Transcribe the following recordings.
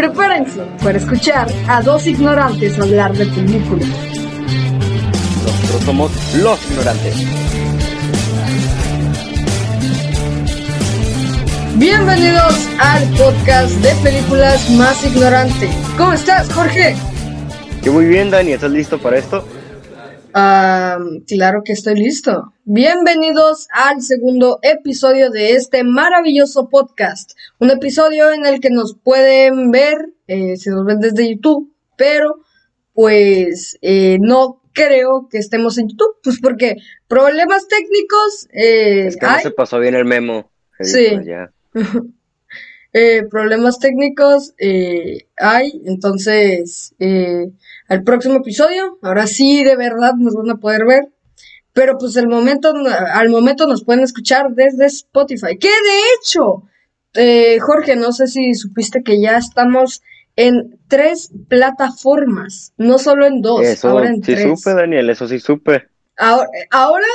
Prepárense para escuchar a dos ignorantes hablar de películas. Nosotros somos los ignorantes. Bienvenidos al podcast de películas más ignorante. ¿Cómo estás, Jorge? Yo muy bien, Dani. ¿Estás listo para esto? Ah, claro que estoy listo. Bienvenidos al segundo episodio de este maravilloso podcast. Un episodio en el que nos pueden ver, eh, si nos ven desde YouTube, pero pues eh, no creo que estemos en YouTube, pues porque problemas técnicos eh, Es que no se pasó bien el memo. Sí. Ya. Eh, problemas técnicos eh, hay, entonces al próximo episodio, ahora sí de verdad nos van a poder ver, pero pues el momento, al momento nos pueden escuchar desde Spotify, que de hecho, eh, Jorge, no sé si supiste que ya estamos en tres plataformas, no solo en dos, Eso ahora en sí tres. supe, Daniel. Eso sí supe. Ahora, ahora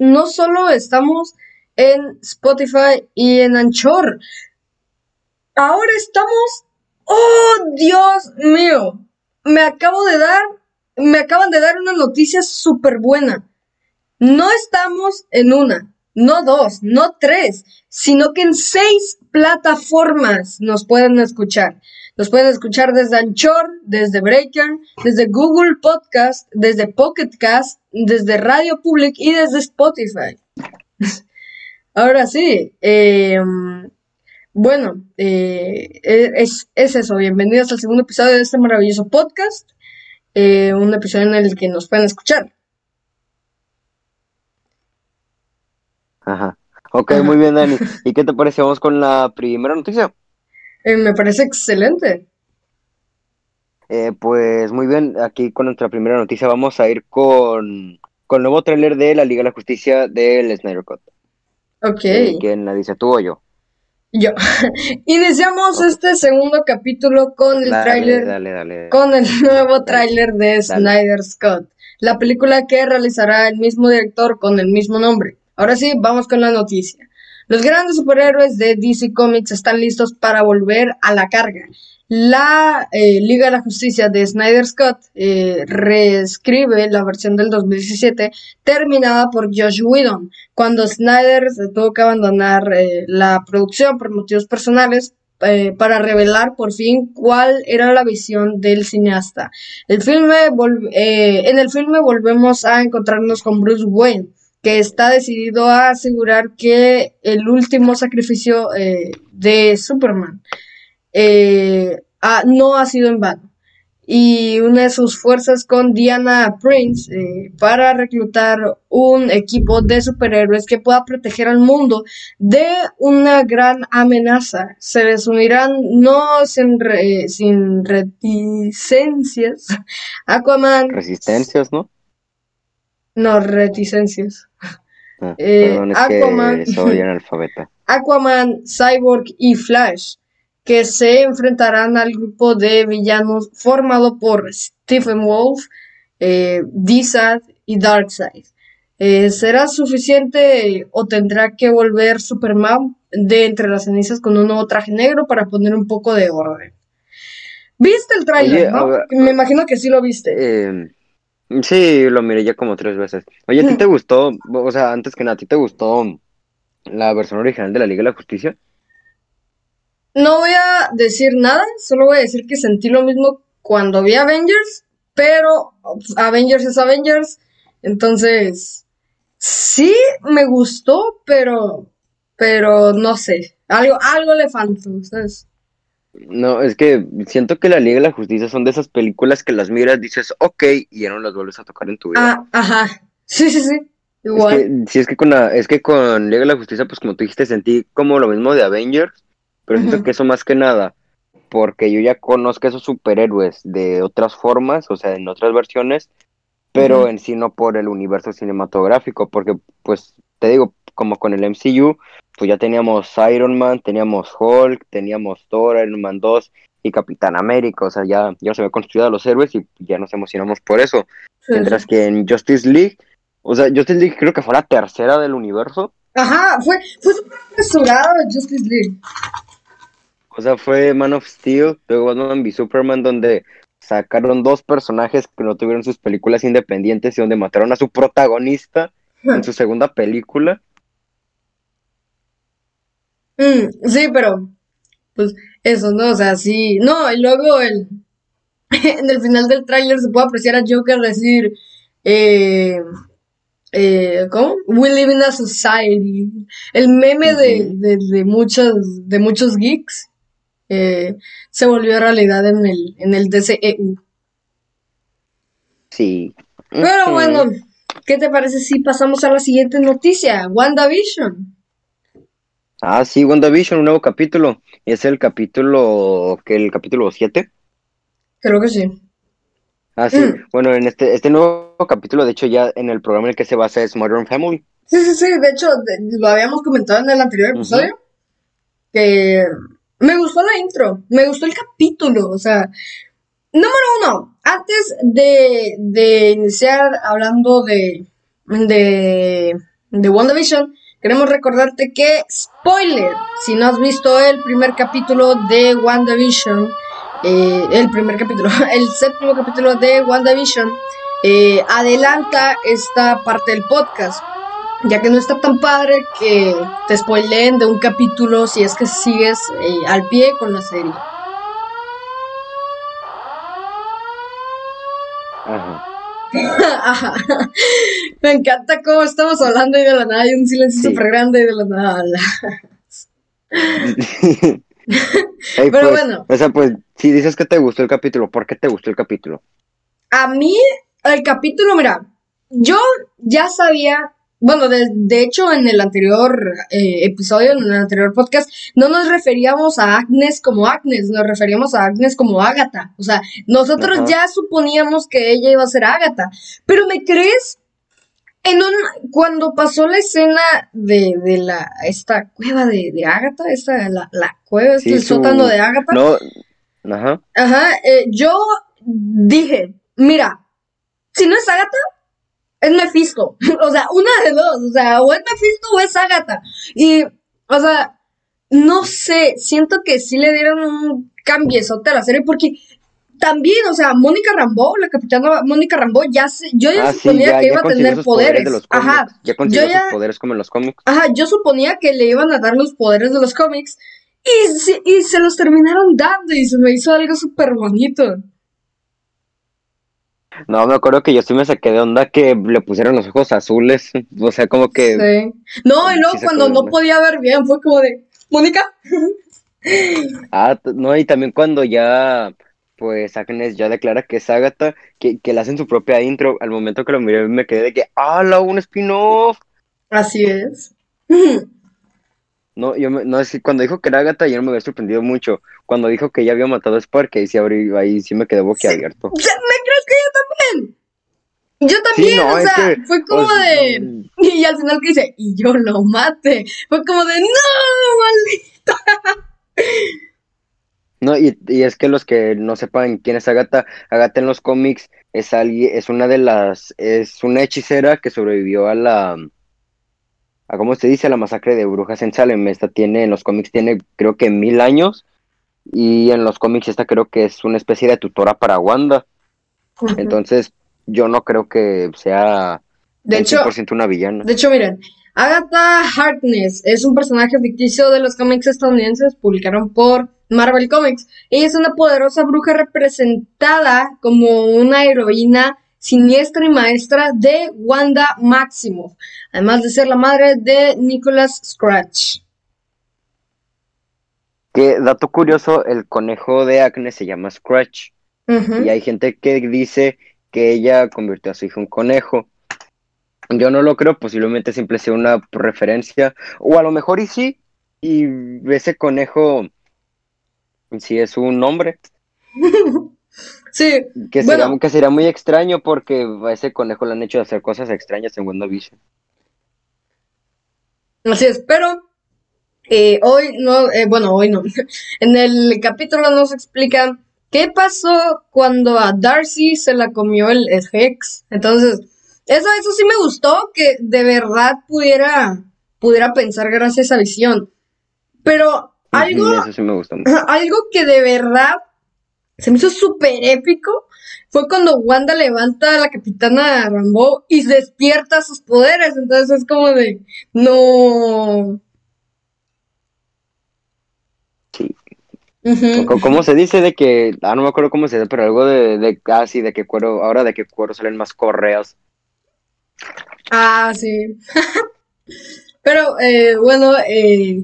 no solo estamos en Spotify y en Anchor, ahora estamos... ¡Oh, Dios mío! Me acabo de dar, me acaban de dar una noticia súper buena. No estamos en una, no dos, no tres, sino que en seis plataformas nos pueden escuchar. Nos pueden escuchar desde Anchor, desde Breaker, desde Google Podcast, desde Pocket Cast, desde Radio Public y desde Spotify. Ahora sí, eh, bueno, eh, es, es eso. Bienvenidos al segundo episodio de este maravilloso podcast. eh, un episodio en el que nos pueden escuchar. Ajá. Ok, Ajá. muy bien, Dani. ¿Y qué te parece? Vamos con la primera noticia. Eh, me parece excelente. Eh, pues muy bien, aquí con nuestra primera noticia vamos a ir con, con el nuevo tráiler de la Liga de la Justicia del Snyder Cut. Ok. Eh, ¿Quién la dice, tú o yo? Yo. Iniciamos este segundo capítulo con el Dale, tráiler, dale, dale. con el nuevo tráiler de Snyder Scott, la película que realizará el mismo director con el mismo nombre. Ahora sí, vamos con la noticia. Los grandes superhéroes de DC Comics están listos para volver a la carga. La eh, Liga de la Justicia de Snyder Scott eh, reescribe la versión del 2017 terminada por Josh Whedon, cuando Snyder tuvo que abandonar eh, la producción por motivos personales eh, para revelar por fin cuál era la visión del cineasta. El filme eh, en el filme volvemos a encontrarnos con Bruce Wayne, que está decidido a asegurar que el último sacrificio eh, de Superman eh, no ha sido en vano. Y une sus fuerzas con Diana Prince eh, para reclutar un equipo de superhéroes que pueda proteger al mundo de una gran amenaza. Se les unirán no sin, re- sin reticencias Aquaman, Resistencias, ¿no? No reticencias. Ah, Eh, perdón, es Aquaman. que soy analfabeta. Aquaman, Cyborg y Flash, que se enfrentarán al grupo de villanos formado por Stephen Wolf, eh, D-Sad y Darkseid. Eh, ¿Será suficiente o tendrá que volver Superman de entre las cenizas con un nuevo traje negro para poner un poco de orden? ¿Viste el tráiler, no? Me imagino que sí lo viste. Eh, sí, lo miré ya como tres veces. Oye, ¿a ti te gustó? O sea, antes que nada, ¿a ti te gustó la versión original de la Liga de la Justicia? No voy a decir nada, solo voy a decir que sentí lo mismo cuando vi Avengers, pero Avengers es Avengers, entonces sí me gustó, pero pero no sé, algo algo le faltó, ¿sabes? No, es que siento que la Liga de la Justicia son de esas películas que las miras, dices, ok, y ya no las vuelves a tocar en tu vida. Ah, ajá. Sí, sí, sí. Es Igual. que, sí, es que con la, es que con Liga de la Justicia, pues como tú dijiste, sentí como lo mismo de Avengers, pero siento que eso más que nada, porque yo ya conozco a esos superhéroes de otras formas, o sea, en otras versiones, pero en sí no por el universo cinematográfico, porque pues te digo, como con el MCU, pues ya teníamos Iron Man, teníamos Hulk, teníamos Thor, Iron Man 2 y Capitán América, o sea, ya, ya se había construido a los héroes y ya nos emocionamos por eso. Sí, Mientras que en Justice League, o sea, Justice League creo que fue la tercera del universo. Ajá, fue, fue Justice League. O sea, fue Man of Steel, luego Batman v Superman, donde sacaron dos personajes que no tuvieron sus películas independientes y donde mataron a su protagonista en su segunda película. Mm, sí, pero pues eso, ¿no? O sea, sí. No, y luego el, en el final del tráiler se puede apreciar a Joker decir, eh, eh, ¿cómo? We live in a society. El meme de, de, de, muchos, de muchos geeks eh, se volvió realidad en el, en el DCEU. Sí. Pero bueno, ¿qué te parece si pasamos a la siguiente noticia? WandaVision. Ah, sí, WandaVision, un nuevo capítulo. Es el capítulo, que el capítulo 7. Creo que sí. Ah, sí. Mm. Bueno, en este, este nuevo capítulo, de hecho, ya en el programa en el que se basa es Modern Family. Sí, sí, sí. De hecho, lo habíamos comentado en el anterior episodio. Que me gustó la intro. Me gustó el capítulo. O sea, número uno. Antes de, de iniciar hablando de, de, de WandaVision, queremos recordarte que, spoiler, si no has visto el primer capítulo de WandaVision, eh, el primer capítulo, el séptimo capítulo de WandaVision, eh, adelanta esta parte del podcast, ya que no está tan padre que te spoileen de un capítulo si es que sigues eh, al pie con la serie. Me encanta cómo estamos hablando y de la nada hay un silencio súper grande y de la nada. Pero pues, bueno. O sea, pues, si dices que te gustó el capítulo, ¿por qué te gustó el capítulo? A mí, el capítulo, mira, yo ya sabía, bueno, de, hecho en el anterior eh, episodio, en el anterior podcast, no nos referíamos a Agnes como Agnes, nos referíamos a Agnes como Agatha. O sea, nosotros ya suponíamos que ella iba a ser Agatha. Pero ¿me crees? En un, cuando pasó la escena de, de la, esta cueva de, de Agatha, esta, la, la cueva, este sótano de Agatha. No, ajá. Ajá, eh, yo dije, mira, si no es Agatha, es Mephisto. o sea, una de dos, o sea, o es Mephisto o es Agatha. Y, o sea, no sé, siento que sí le dieron un cambiezote a la serie porque también, o sea, Mónica Rambo, la capitana Mónica Rambo, ya yo ya ah, suponía que iba a tener poderes. ajá. Ya consiguió sus poderes como en los cómics. Ajá, yo suponía que le iban a dar los poderes de los cómics y, y se los terminaron dando y se me hizo algo súper bonito. No, me acuerdo que yo sí me saqué de onda que le pusieron los ojos azules. O sea, como que. Sí. No, y luego cuando no podía ver bien, fue como de. ¿Mónica? ah, no, y también cuando ya pues Agnes ya declara que es Agatha, que, que le hacen su propia intro. Al momento que lo miré me quedé de que, ¡hala! Un spin-off. Así es. no, yo no es cuando dijo que era Agatha yo no me había sorprendido mucho. Cuando dijo que ya había matado a Spark, ahí sí, ahí sí me quedé boquiabierto. ¿Me yo también? Yo también, o sea, fue como de. Y al final que dice, y yo lo mate. Fue como de, ¡No, maldita! No, y, es que los que no sepan quién es Agatha, Agatha en los cómics es alguien, es una de las, es una hechicera que sobrevivió a la, a cómo se dice, a la masacre de brujas en Salem. Esta tiene, en los cómics tiene creo que mil años, y en los cómics esta creo que es una especie de tutora para Wanda. Entonces, yo no creo que sea de 100% una villana. De hecho, miren, Agatha Harkness es un personaje ficticio de los cómics estadounidenses, publicaron por Marvel Comics. Ella es una poderosa bruja representada como una heroína siniestra y maestra de Wanda Maximoff, además de ser la madre de Nicholas Scratch. Que dato curioso, el conejo de Acne se llama Scratch. Y hay gente que dice que ella convirtió a su hijo en conejo. Yo no lo creo, posiblemente simple sea una referencia, o a lo mejor y sí, y ese conejo si es un nombre. sí. Que, será, que sería muy extraño porque a ese conejo le han hecho hacer cosas extrañas en WandaVision. Así es, pero eh, hoy no, eh, bueno, hoy no. en el capítulo nos explican qué pasó cuando a Darcy se la comió el, Hex. Entonces, eso, eso sí me gustó, que de verdad pudiera, pudiera pensar gracias a esa visión. Pero Algo, Eso sí me mucho. algo que de verdad se me hizo súper épico fue cuando Wanda levanta a la capitana Rambo y despierta sus poderes. Entonces es como de, no. Ujú. Co- ¿Cómo se dice de que, ah, no me acuerdo cómo se dice, pero algo de, de casi, de que cuero, ahora de que cuero salen más correos. Ah, sí. Pero eh, bueno, eh,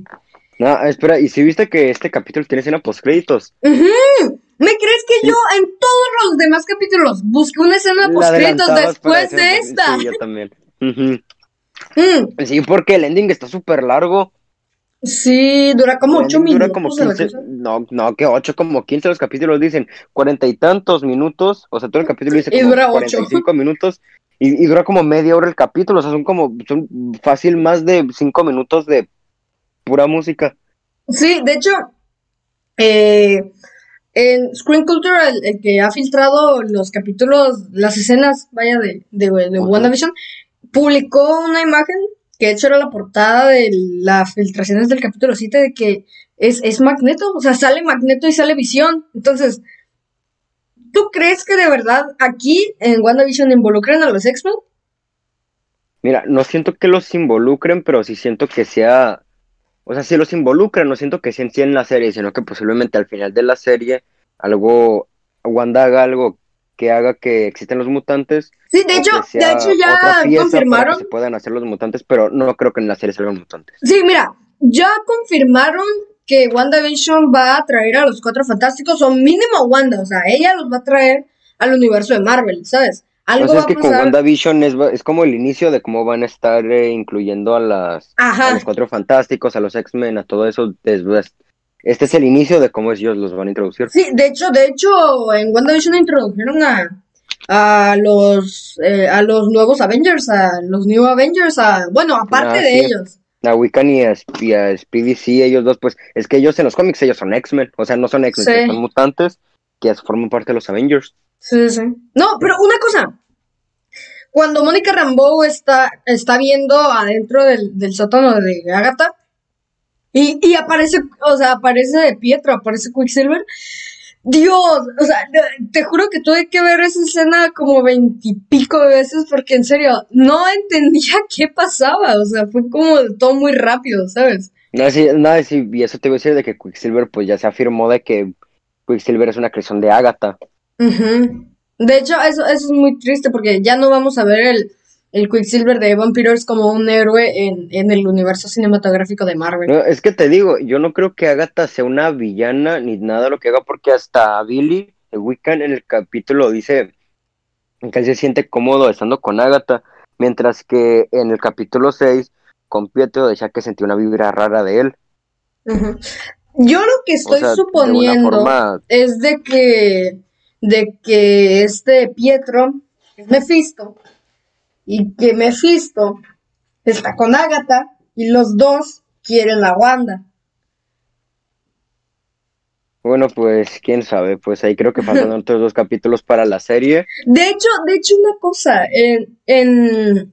No, espera, ¿y si viste que este capítulo tiene escena postcréditos? ujú. ¿me crees que yo en todos los demás capítulos busqué una escena postcréditos después de esta? Sí, yo también. Mm, Sí, porque el ending está súper largo. Sí, dura como ocho dura minutos. como a la 15, cosa. no, no, que 8, como 15 los capítulos dicen cuarenta y tantos minutos, o sea, todo el capítulo dice Y como dura ocho. 45 minutos y, y dura como media hora el capítulo, o sea, son como, son fácil más de 5 minutos de pura música. Sí, de hecho, eh, en Screen Culture, el, el que ha filtrado los capítulos, las escenas, vaya, de, de, de. WandaVision, publicó una imagen que de hecho era la portada de las filtraciones del capítulo 7 de que es, es Magneto, o sea, sale Magneto y sale Visión. Entonces, ¿tú crees que de verdad aquí en WandaVision involucran a los X-Men? Mira, no siento que los involucren, pero sí siento que sea, o sea, si los involucran, no siento que sea en sí en la serie, sino que posiblemente al final de la serie algo, Wanda haga algo que haga que existen los mutantes Sí, de hecho, de hecho ya para que confirmaron. se puedan hacer los mutantes, pero no creo que en la serie salgan mutantes. Sí, mira, ya confirmaron que WandaVision va a traer a los cuatro fantásticos, o mínimo Wanda, o sea, ella los va a traer al universo de Marvel, ¿sabes? Algo sea, va es a que con pasar. WandaVision es, es como el inicio de cómo van a estar eh, incluyendo a las a los cuatro fantásticos, a los X-Men, a todo eso. después. Este es el inicio de cómo ellos los van a introducir. sí, de hecho, de hecho, en WandaVision introdujeron a, a los eh, a los nuevos Avengers, a los New Avengers, a, bueno, aparte Ah, de sí. ellos. A Wiccan y a, y a Speedy, sí, ellos dos, pues es que ellos en los cómics, ellos son X-Men, o sea, no son X-Men, Sí. son mutantes que forman parte de los Avengers. Sí, sí. No, pero una cosa. Cuando Mónica Rambeau está, está viendo adentro del, del sótano de Agatha y, y aparece, o sea, aparece Pietro, aparece Quicksilver. Dios, o sea, te juro que tuve que ver esa escena como veintipico de veces porque en serio, no entendía qué pasaba, o sea, fue como todo muy rápido, ¿sabes? No, sí, no, sí, y eso te iba a decir de que Quicksilver, pues ya se afirmó de que Quicksilver es una creación de Agatha. Ujú. De hecho, eso, eso es muy triste porque ya no vamos a ver el, el Quicksilver de Evan Peters como un héroe en, en el universo cinematográfico de Marvel. No, es que te digo, yo no creo que Agatha sea una villana ni nada lo que haga, porque hasta Billy, el Wiccan, en el capítulo dice que él se siente cómodo estando con Agatha, mientras que en el capítulo 6, con Pietro decía que sentía una vibra rara de él. Yo lo que O estoy de suponiendo forma, es de que, de que este Pietro es Mephisto y que Mephisto está con Agatha y los dos quieren a Wanda. bueno, pues quién sabe, pues ahí creo que faltan otros dos capítulos para la serie. De hecho, de hecho, una cosa, en, en,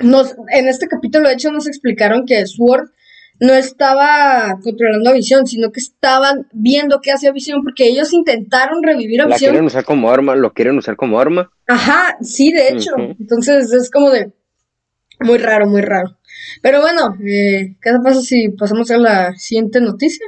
nos, en este capítulo, de hecho, nos explicaron que Sword no estaba controlando a Visión, sino que estaban viendo qué hacía Visión, porque ellos intentaron revivir a La quieren Visión. usar como arma, lo quieren usar como arma. Ajá, sí, de hecho. Entonces es como de muy raro, muy raro. Pero bueno, eh, ¿qué pasa si pasamos a la siguiente noticia?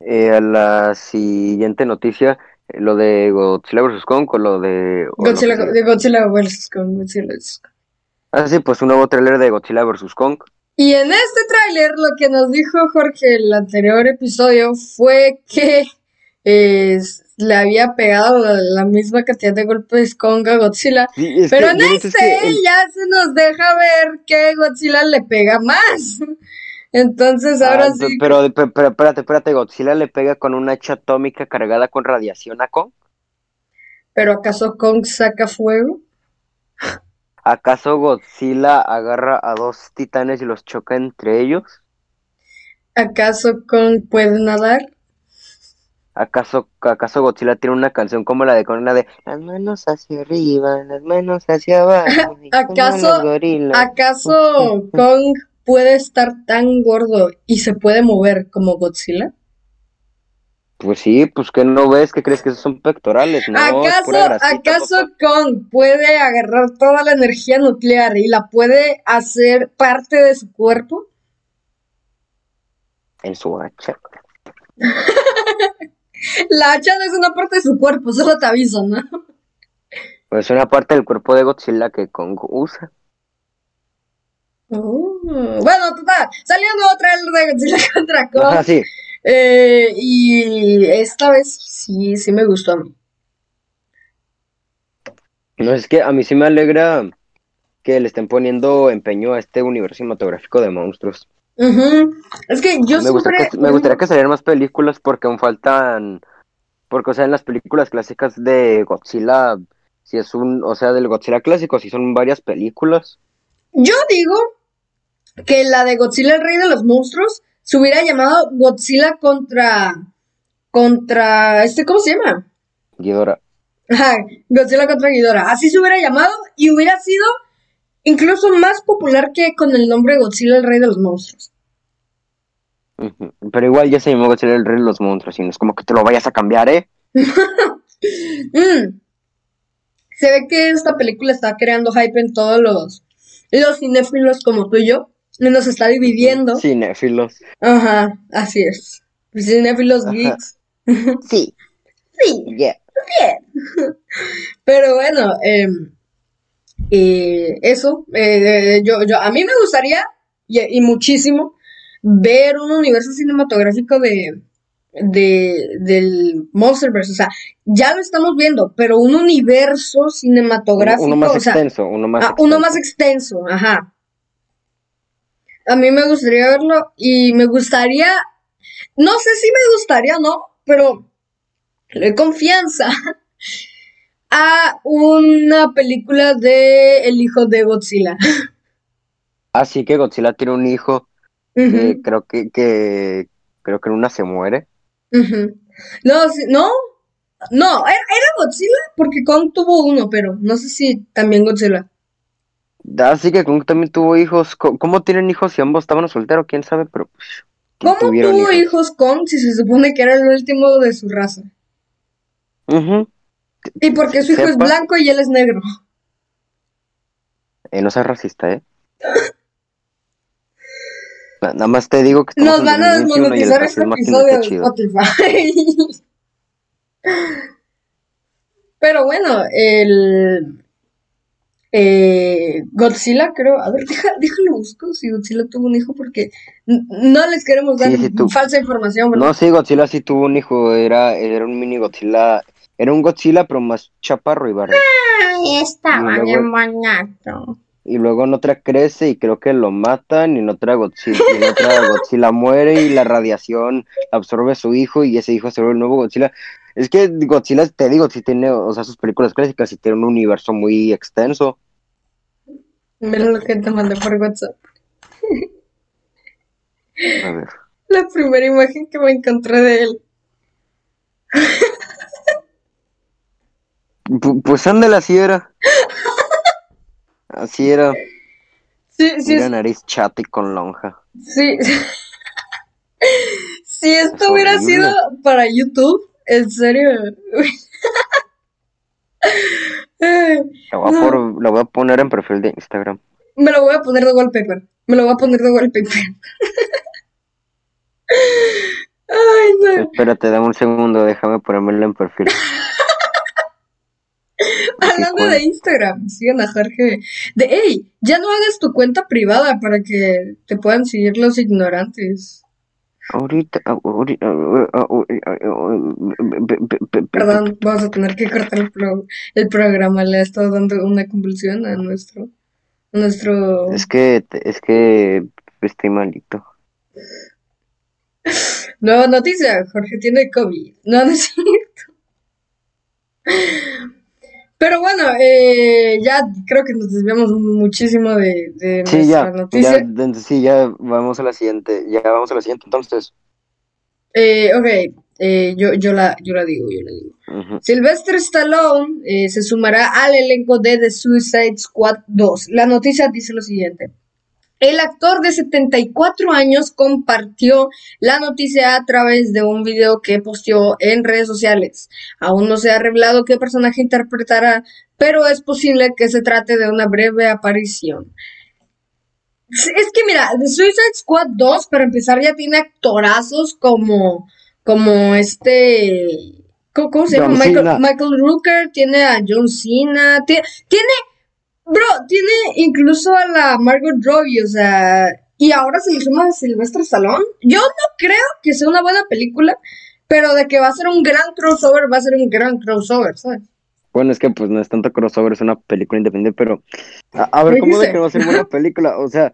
Eh, a la siguiente noticia, eh, lo de Godzilla vs. Kong o lo de... Godzilla, de Godzilla vs. Kong, Godzilla vs. Kong. Ah, sí, pues un nuevo tráiler de Godzilla vs. Kong. Y en este tráiler lo que nos dijo Jorge el anterior episodio fue que eh, le había pegado la, la misma cantidad de golpes Kong a Godzilla. Sí, es Pero que, en es este que el- ya se nos deja ver que Godzilla le pega más. Entonces ahora Ah, pe- sí. pero, pe- pero espérate, espérate, Godzilla le pega con una hacha atómica cargada con radiación a Kong. ¿Pero acaso Kong saca fuego? ¿Acaso Godzilla agarra a dos titanes y los choca entre ellos? ¿Acaso Kong puede nadar? ¿Acaso, acaso Godzilla tiene una canción como la de Kong, la de las manos hacia arriba, las manos hacia abajo, ¿Acaso- los gorilas"? ¿Acaso Kong puede estar tan gordo y se puede mover como Godzilla? Pues sí, pues que no ves, que crees que esos son pectorales, ¿no? ¿Acaso, ¿acaso Kong puede agarrar toda la energía nuclear y la puede hacer parte de su cuerpo? En su hacha. la hacha no es una parte de su cuerpo, solo te aviso, ¿no? Pues es una parte del cuerpo de Godzilla que Kong usa. Oh. Bueno, total, salió un nuevo trailer de Godzilla contra Kong. Ajá, sí. Eh, y esta vez sí, sí me gustó a mí. No, es que a mí sí me alegra que le estén poniendo empeño a este universo cinematográfico de monstruos. Es que yo me que, me gustaría que salieran más películas porque aún faltan... Porque, o sea, en las películas clásicas de Godzilla, si es un... O sea, del Godzilla clásico, si son varias películas. Yo digo que la de Godzilla, el rey de los monstruos, se hubiera llamado Godzilla contra. contra. este, ¿cómo se llama? Ghidorah. Ajá, Godzilla contra Ghidorah. Así se hubiera llamado y hubiera sido incluso más popular que con el nombre Godzilla, el rey de los monstruos. Pero igual ya se llamó Godzilla, el rey de los monstruos, y no es como que te lo vayas a cambiar, ¿eh? Mm. Se ve que esta película está creando hype en todos los, los cinéfilos como tú y yo nos está dividiendo. Cinéfilos. Ajá, así es. Cinéfilos geeks. Sí. sí. Yeah. Bien. Pero bueno, em, eh, eso, eh, yo, yo, a mí me gustaría, y, muchísimo, ver un universo cinematográfico de, de, del Monsterverse. O sea, ya lo estamos viendo, pero un universo cinematográfico. Uno más extenso, uno más ah, Uno más extenso, ajá. A mí me gustaría verlo y me gustaría, no sé si me gustaría, ¿no? Pero le doy confianza a una película de El hijo de Godzilla. Ah, sí, que Godzilla tiene un hijo. creo que, que, creo que en una se muere. No, no, no, era, era Godzilla porque Kong tuvo uno, pero no sé si también Godzilla. Así que Kong también tuvo hijos. ¿Cómo tienen hijos si ambos estaban solteros? ¿Quién sabe? Pero pues, ¿Cómo tuvo hijos? Kong si se supone que era el último de su raza? Y porque su hijo es blanco y él es negro. Eh, no seas racista, ¿eh? Nada más te digo que nos van a desmonetizar este episodio de Spotify. Pero bueno, el eh, Godzilla, creo. A ver, déjalo busco si Godzilla tuvo un hijo porque no les queremos dar falsa información. No, sí, Godzilla sí tuvo un hijo. Era, era un mini Godzilla. Era un Godzilla, pero más chaparro y barro. Ay, estaba bien bañado. Y luego en otra crece y creo que lo matan. Y en otra Godzilla, en otra Godzilla muere y la radiación absorbe a su hijo. Y ese hijo se vuelve el nuevo Godzilla. Es que Godzilla, te digo, si tiene, o sea, sus películas clásicas y tiene un universo muy extenso. Mira lo que te mandé por WhatsApp. A ver. La primera imagen que me encontré de él. pues ándale, así era. Así era. Sí, sí. Mira nariz chata y con lonja. Sí. si esto hubiera sido para YouTube, en serio. lo, voy a voy a poner en perfil de Instagram. Me lo voy a poner de wallpaper. Me lo voy a poner de wallpaper. Ay, no. Espérate, dame un segundo, déjame ponérmelo en perfil. Hablando de Instagram, sigan a Jorge. De, hey, ya no hagas tu cuenta privada para que te puedan seguir los ignorantes. Ahorita, Perdón, vamos a tener que cortar el, el programa. Le ha estado dando una convulsión a nuestro, nuestro. Es que, es que estoy malito. Nueva noticia, Jorge tiene COVID. No, no es cierto. Pero bueno, eh, ya creo que nos desviamos muchísimo de, de sí, nuestra ya, noticia. Ya, sí, ya vamos a la siguiente. Ya vamos a la siguiente, entonces. Eh, ok, eh, yo, yo, la, yo la digo, yo la digo. Sylvester Stallone eh, se sumará al elenco de The Suicide Squad 2. La noticia dice lo siguiente. El actor de 74 años compartió la noticia a través de un video que posteó en redes sociales. Aún no se ha revelado qué personaje interpretará, pero es posible que se trate de una breve aparición. Es que mira, The Suicide Squad 2, para empezar, ya tiene actorazos como, como este, ¿cómo, se llama? Michael, Michael, Rooker, tiene a John Cena, tiene, bro, tiene incluso a la Margot Robbie, o sea, y ahora se le suma a Sylvester Stallone. Yo no creo que sea una buena película, pero de que va a ser un gran crossover, va a ser un gran crossover, ¿sabes? Bueno, es que pues no es tanto crossover, es una película independiente, pero a, ver, ¿cómo de que va a ser una película? O sea,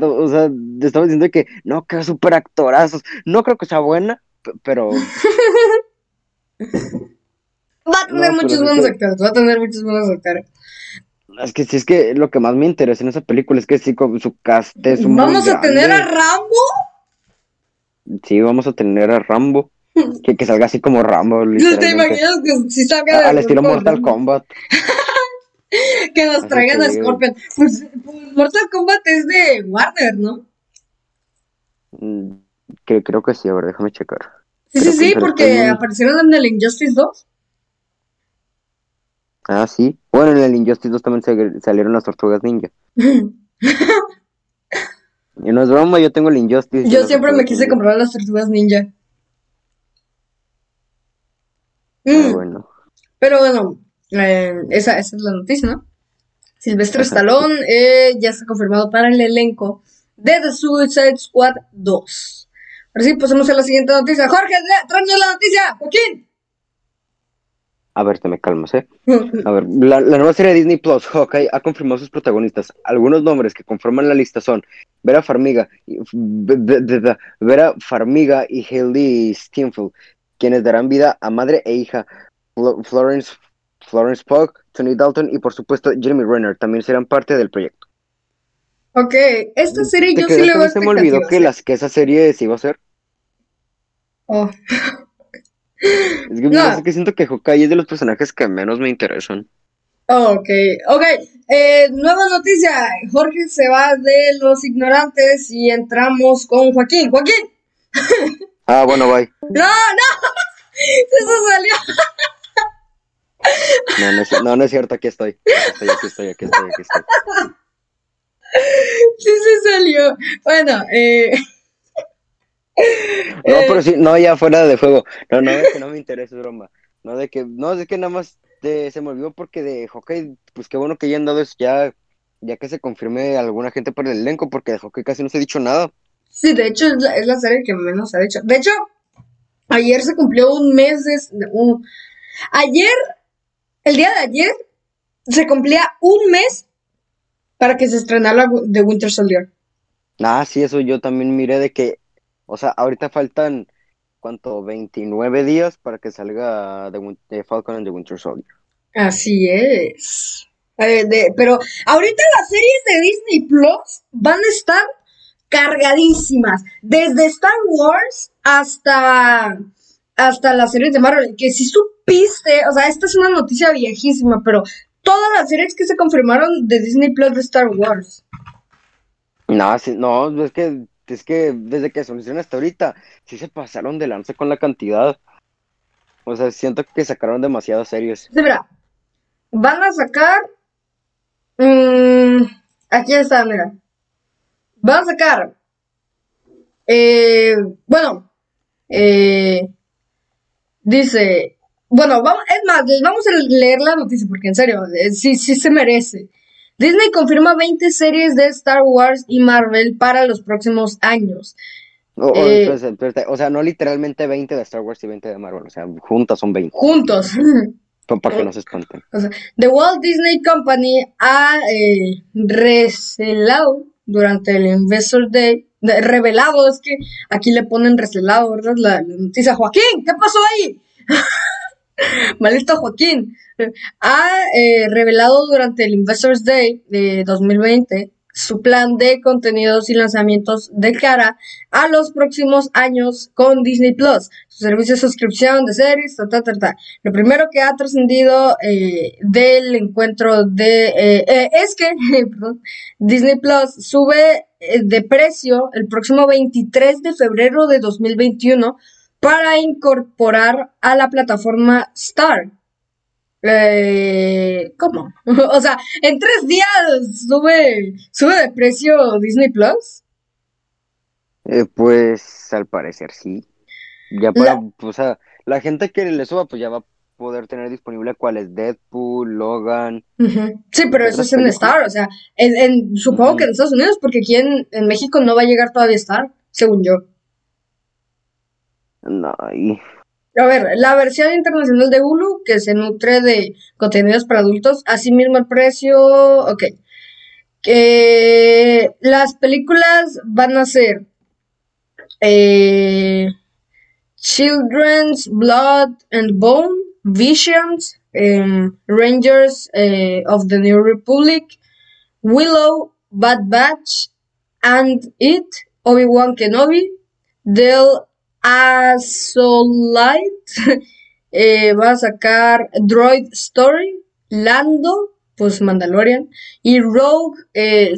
o sea, te estaba diciendo que no, que super actorazos. No creo que sea buena, pero. va a tener muchos buenos actores, va a tener muchos buenos actores. Es que sí, es que lo que más me interesa en esa película es que sí, con su cast es un. ¿Vamos a tener a Rambo? Sí, vamos a tener a Rambo. Que, que salga así como Rambo. ¿Te imaginas que si salga Al estilo Mortal Kombat. que nos traigan a Scorpion. Pues, pues, Mortal Kombat es de Warner, ¿no? Mm, que, creo que sí, a ver, déjame checar. Sí, sí, sí, porque aparecieron en el Injustice 2. Ah, sí. Bueno, en el Injustice 2 también salieron las tortugas ninja. y no es broma, yo tengo el Injustice. Yo siempre me quise comprar las tortugas ninja. Ah, mm. bueno. Pero bueno, eh, esa, esa, es la noticia, ¿no? Silvestre Stallone eh, ya está confirmado para el elenco de The Suicide Squad 2. Ahora sí, pasemos a la siguiente noticia. Jorge, tráenos la noticia, Joaquín. A ver, te me calmas, ¿eh? A ver, la, nueva serie de Disney Plus, Hawkeye, ha confirmado sus protagonistas. Algunos nombres que conforman la lista son Vera Farmiga, Vera Farmiga y Haley Steinfeld, quienes darán vida a madre e hija. Florence Florence Pugh, Tony Dalton y por supuesto Jeremy Renner también serán parte del proyecto. Ok, esta serie yo sí le voy a Se me olvidó que, las, que esa serie se iba a hacer. Oh. Es que, no. que siento que Hawkeye es de los personajes que menos me interesan. ok, ok. Eh, nueva noticia. Jorge se va de los ignorantes y entramos con Joaquín. Joaquín. ah, bueno, bye. No, no. Eso salió. No, no es, no, no es cierto, aquí estoy. Aquí estoy, aquí estoy, aquí estoy, aquí estoy. Sí se salió. Bueno, eh... No, pero sí, no, ya fuera de fuego. No, no, es que no me interesa, broma. No, de que, no, es que nada más se me olvidó porque de hockey, pues qué bueno que ya han dado eso, ya, ya que se confirme alguna gente por el elenco, porque de hockey casi no se ha dicho nada. Sí, de hecho es la, es la serie que menos se ha dicho. De hecho, ayer se cumplió un mes de, un, ayer el día de ayer se cumplía un mes para que se estrenara The Winter Soldier. Ah, sí, eso yo también miré de que, o sea, ahorita faltan, ¿cuánto? 29 días para que salga The, Falcon and The Winter Soldier. Así es. pero ahorita las series de Disney Plus van a estar cargadísimas. Desde Star Wars hasta, hasta las series de Marvel. Que si su piste, o sea, esta es una noticia viejísima, pero todas las series que se confirmaron de Disney Plus de Star Wars. No, no, es que, es que desde que se anunciaron hasta ahorita, sí se pasaron de lanza con la cantidad. O sea, siento que sacaron demasiadas series. Sí, mira, van a sacar. Mmm, aquí está, mira. Van a sacar. Eh, bueno, eh, dice bueno, vamos, es más, vamos a leer la noticia porque en serio, eh, sí, sí se merece. Disney confirma 20 series de Star Wars y Marvel para los próximos años. Eh, o sea, no literalmente 20 de Star Wars y 20 de Marvel, o sea, juntas son 20. Juntos. Para que no se espanten. O sea, The Walt Disney Company ha eh, recelado durante el Investor Day, revelado, es que aquí le ponen recelado, ¿verdad? La, la noticia, Joaquín, ¿qué pasó ahí? Maldito Joaquín, ha eh, revelado durante el Investors Day de 2020 su plan de contenidos y lanzamientos de cara a los próximos años con Disney Plus, su servicio de suscripción de series, ta, ta, ta, ta. Lo primero que ha trascendido eh, del encuentro de eh, es que Disney Plus sube eh, de precio el próximo 23 de febrero de 2021 para incorporar a la plataforma Star. Eh, ¿Cómo? o sea, en tres días sube, sube de precio Disney Plus. Eh, pues al parecer sí. Ya para, o sea, la gente que le suba, pues ya va a poder tener disponible cuál es Deadpool, Logan. Sí, pero eso es en Star, o sea, en, supongo que en Estados Unidos, porque aquí en, en, México no va a llegar todavía Star, según yo. No, y a ver, la versión internacional de Hulu, que se nutre de contenidos para adultos, asimismo el precio, ok. Que las películas van a ser eh, Children's Blood and Bone, Visions, em, Rangers eh, of the New Republic, Willow, Bad Batch, and It, Obi-Wan Kenobi, Del Azolite eh, va a sacar Droid Story, Lando, pues Mandalorian, y Rogue eh,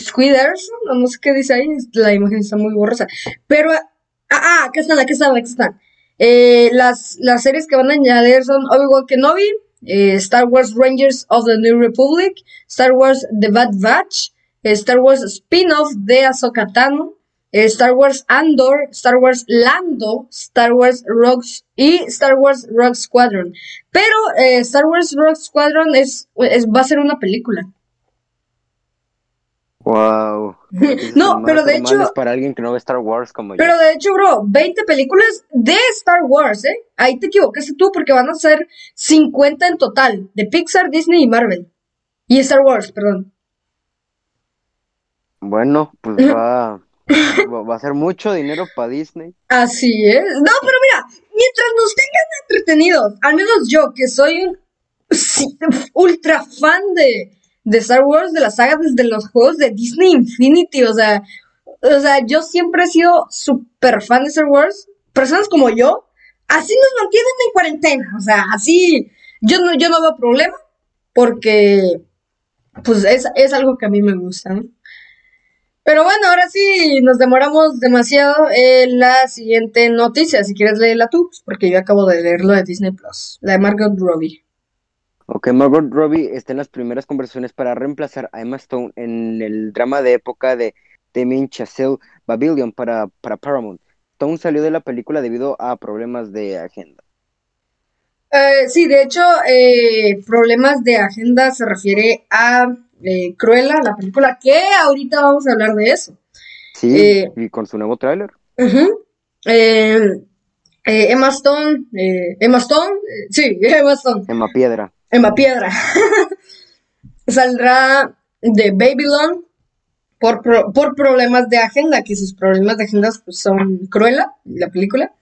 Squiders, no, sé qué dice ahí, la imagen está muy borrosa, pero, ah, ah, aquí están, aquí están, aquí están. Eh, las, las series que van a añadir son Obi-Wan Kenobi, eh, Star Wars Rangers of the New Republic, Star Wars The Bad Batch, Star Wars spin-off de Ahsoka Tano, eh, Star Wars Andor, Star Wars Lando, Star Wars Rogue y Star Wars Rogue Squadron. Pero eh, Star Wars Rogue Squadron es, va a ser una película. Wow. no, pero de hecho. para alguien que no ve Star Wars como Pero de hecho, bro, 20 películas de Star Wars, ¿eh? Ahí te equivocaste tú porque van a ser 50 en total, de Pixar, Disney y Marvel. Y Star Wars, perdón. Bueno, pues va Va a ser mucho dinero para Disney. Así es. No, pero mira, mientras nos tengan entretenidos, al menos yo, que soy un ultra fan de, de Star Wars, de la saga desde los juegos de Disney Infinity, o sea, o sea, yo siempre he sido súper fan de Star Wars. Personas como yo, así nos mantienen en cuarentena, o sea, así, yo no, yo no veo problema, porque, pues, es, es algo que a mí me gusta, ¿no? Pero bueno, ahora sí nos demoramos demasiado en la siguiente noticia. Si quieres leerla tú, pues, porque yo acabo de leerlo de Disney Plus, la de Margot Robbie. Ok, Margot Robbie está en las primeras conversaciones para reemplazar a Emma Stone en el drama de época de Damien Chazelle Babylon para, para Paramount. Stone salió de la película debido a problemas de agenda. Eh, sí, de hecho, eh, problemas de agenda se refiere a eh, Cruella, la película, que ahorita vamos a hablar de eso. Sí, eh, y con su nuevo tráiler. Eh, Emma Stone, Emma Stone, sí, Emma Stone. Emma Piedra. Emma Piedra. Saldrá de Babylon por, por problemas de agenda, que sus problemas de agenda pues, son Cruella, la película.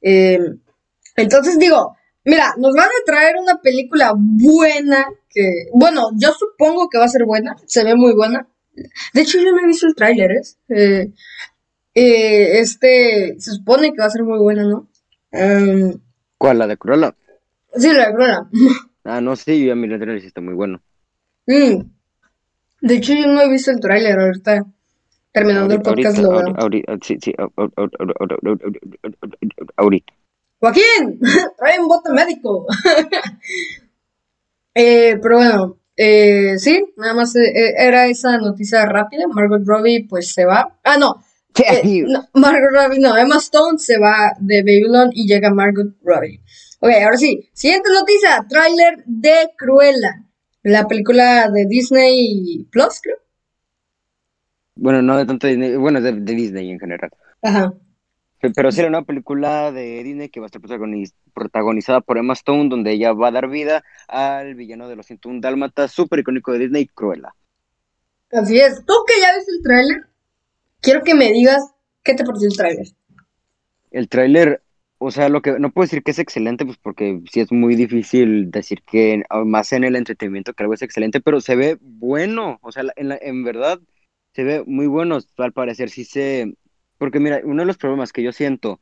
entonces digo, Mira, nos van a traer una película buena, que, bueno, yo supongo que va a ser buena, se ve muy buena. De hecho, yo no he visto el tráiler, ¿eh? eh, eh este, se supone que va a ser muy buena, ¿no? Em, ¿Cuál, la de Cruella? Sí, la de Cruella. Ah, no, sí, yo ya miré el tráiler y está muy bueno. Mm. De hecho, yo no he visto el tráiler, ahorita terminando el podcast lo veo. Ahorita, sí, sí, ahorita. Joaquín, trae un bote médico. eh, pero bueno, eh, sí, nada más eh, eh, era esa noticia rápida. Margot Robbie pues se va. Ah, no. Margot Robbie, no, Emma Stone se va de Babylon y llega Margot Robbie. Ok, ahora sí, siguiente noticia, tráiler de Cruella, la película de Disney Plus, creo. Bueno, no de tanto Disney, bueno, de Disney en general. Ajá. Pero sí era una película de Disney que va a estar protagonizada por Emma Stone, donde ella va a dar vida al villano de los 101 Dálmatas, súper icónico de Disney, Cruella. Así es. Tú que ya viste el tráiler, quiero que me digas qué te pareció el tráiler. El tráiler, o sea, lo que no puedo decir que es excelente, pues porque sí es muy difícil decir que más en el entretenimiento que algo es excelente, pero se ve bueno, o sea, en, en verdad se ve muy bueno, al parecer sí se porque mira, uno de los problemas que yo siento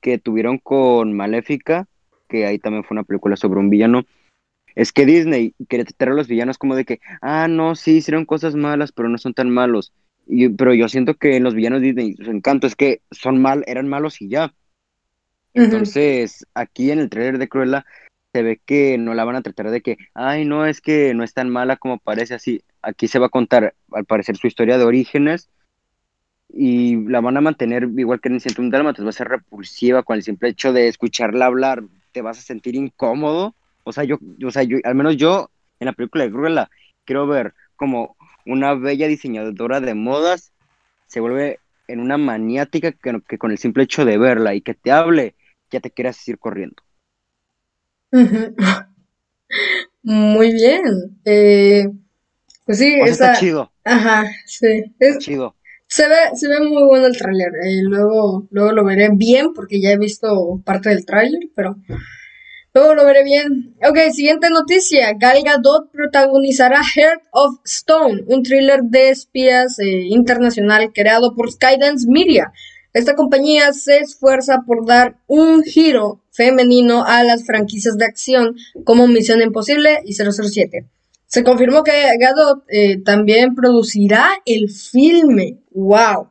que tuvieron con Maléfica, que ahí también fue una película sobre un villano, es que Disney quiere tratar a los villanos como de que, ah, no, sí, hicieron cosas malas, pero no son tan malos. Y, pero yo siento que los villanos Disney, su encanto es que son mal, eran malos y ya. Entonces, aquí en el trailer de Cruella se ve que no la van a tratar de que, ay, no, es que no es tan mala como parece así. Aquí se va a contar, al parecer, su historia de orígenes y la van a mantener igual que en el un Dálmatas, va a ser repulsiva con el simple hecho de escucharla hablar, te vas a sentir incómodo. O sea, yo, o sea, yo, al menos yo, en la película de Cruella, quiero ver como una bella diseñadora de modas se vuelve en una maniática que, que con el simple hecho de verla y que te hable, ya te quieras ir corriendo. Muy bien. Eh, pues sí, está chido. Ajá, sí. Es... chido. Se ve, se ve muy bueno el tráiler. Eh, luego, luego lo veré bien porque ya he visto parte del tráiler, pero luego lo veré bien. Ok, siguiente noticia. Gal Gadot protagonizará Heart of Stone, un thriller de espías eh, internacional creado por Skydance Media. Esta compañía se esfuerza por dar un giro femenino a las franquicias de acción como Misión Imposible y 007. Se confirmó que Gadot eh, también producirá el filme. ¡Wow!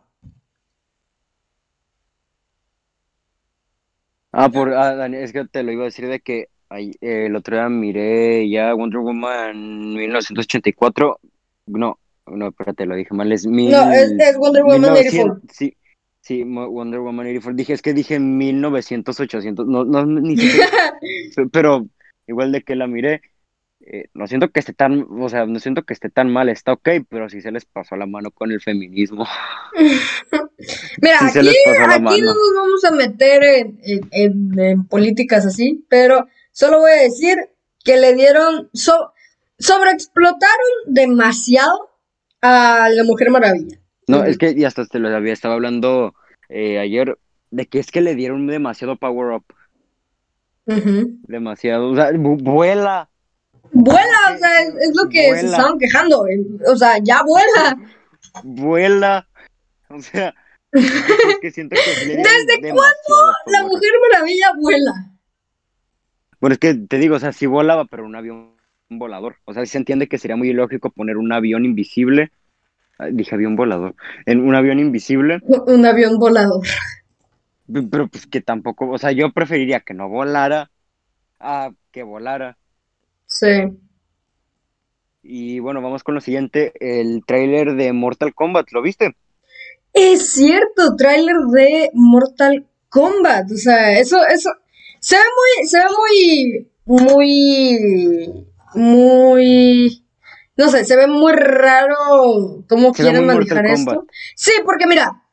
Ah, por, ah, es que te lo iba a decir de que eh, el otro día miré ya Wonder Woman 1984. No, no, espérate, lo dije mal. Es mil, no, es, Wonder Woman 84. Sí, Sí, Wonder Woman 84. Dije, es que dije 1900, 800. No, no, ni siquiera. pero igual de que la miré, eh, no siento que esté tan, o sea, no siento que esté tan mal, está ok, pero sí se les pasó la mano con el feminismo. Mira, aquí, aquí no nos vamos a meter en, en, políticas así, pero solo voy a decir que le dieron, sobreexplotaron demasiado a la Mujer Maravilla. No, es que y hasta te lo había estaba hablando eh, ayer de que es que le dieron demasiado power up. Demasiado, o sea, vuela. Vuela, o sea, es, lo que se estaban quejando. O sea, ya vuela. Vuela. O sea, es que siento que ¿Desde cuándo la Mujer Maravilla vuela? Bueno, es que te digo, o sea, sí volaba, pero un avión volador. O sea, se entiende que sería muy ilógico poner un avión invisible dije avión volador, en un avión invisible. Un avión volador. Pero pues que tampoco, o sea, yo preferiría que no volara a que volara. Sí. Y bueno, vamos con lo siguiente, el tráiler de Mortal Kombat, ¿lo viste? Es cierto, tráiler de Mortal Kombat, o sea, eso, eso, se ve muy, se ve muy, muy, muy no sé, se ve muy raro cómo quieren manejar esto. Sí, porque mira,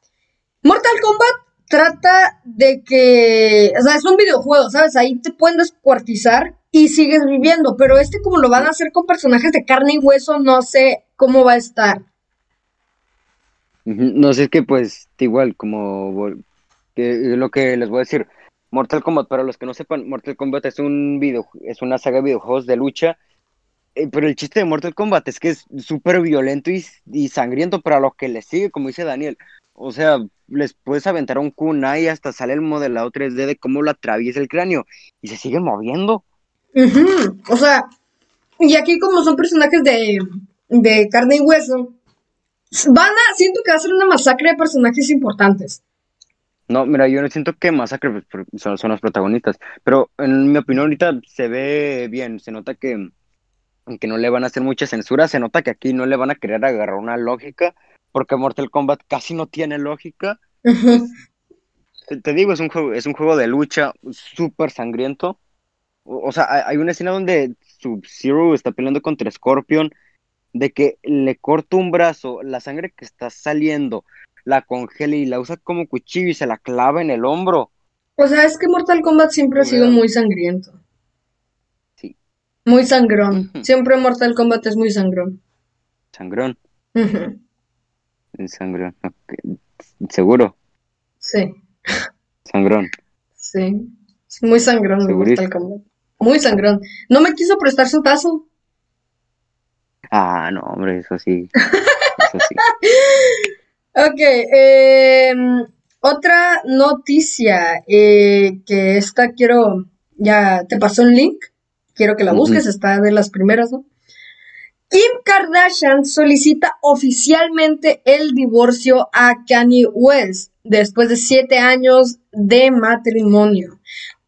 Mortal Kombat trata de que, o sea, es un videojuego, ¿sabes? Ahí te pueden descuartizar y sigues viviendo, pero este como lo van a hacer con personajes de carne y hueso, no sé cómo va a estar. No sé, es que pues igual, como lo que les voy a decir, Mortal Kombat, para los que no sepan, Mortal Kombat es un video, es una saga de videojuegos de lucha eh, pero el chiste de Mortal Kombat es que es súper violento y, sangriento para lo que le sigue, como dice Daniel. O sea, les puedes aventar un kunai y hasta sale el modelado 3D de cómo lo atraviesa el cráneo y se sigue moviendo. O sea, y aquí como son personajes de, de carne y hueso, van a, siento que va a ser una masacre de personajes importantes. No, mira, yo no siento que masacre pues, son, son los protagonistas, pero en mi opinión ahorita se ve bien, se nota que que no le van a hacer mucha censura, se nota que aquí no le van a querer agarrar una lógica, porque Mortal Kombat casi no tiene lógica. te, digo, es un juego, es un juego de lucha súper sangriento. O, sea, hay una escena donde Sub-Zero está peleando contra Scorpion, de que le corta un brazo, la sangre que está saliendo, la congela y la usa como cuchillo y se la clava en el hombro. O sea, es que Mortal Kombat siempre ha sido muy sangriento. Muy sangrón. Siempre Mortal Kombat es muy sangrón. ¿Sangrón? Sangrón. ¿Seguro? Sí. Sangrón. Sí. Muy sangrón Mortal Kombat. Muy sangrón. No me quiso prestar su tazo. Ah, no, hombre, eso sí. Eso sí. ok. Em, otra noticia eh, que esta quiero... Ya te pasó un link quiero que la busques, está de las primeras, ¿no? Kim Kardashian solicita oficialmente el divorcio a Kanye West después de siete años de matrimonio.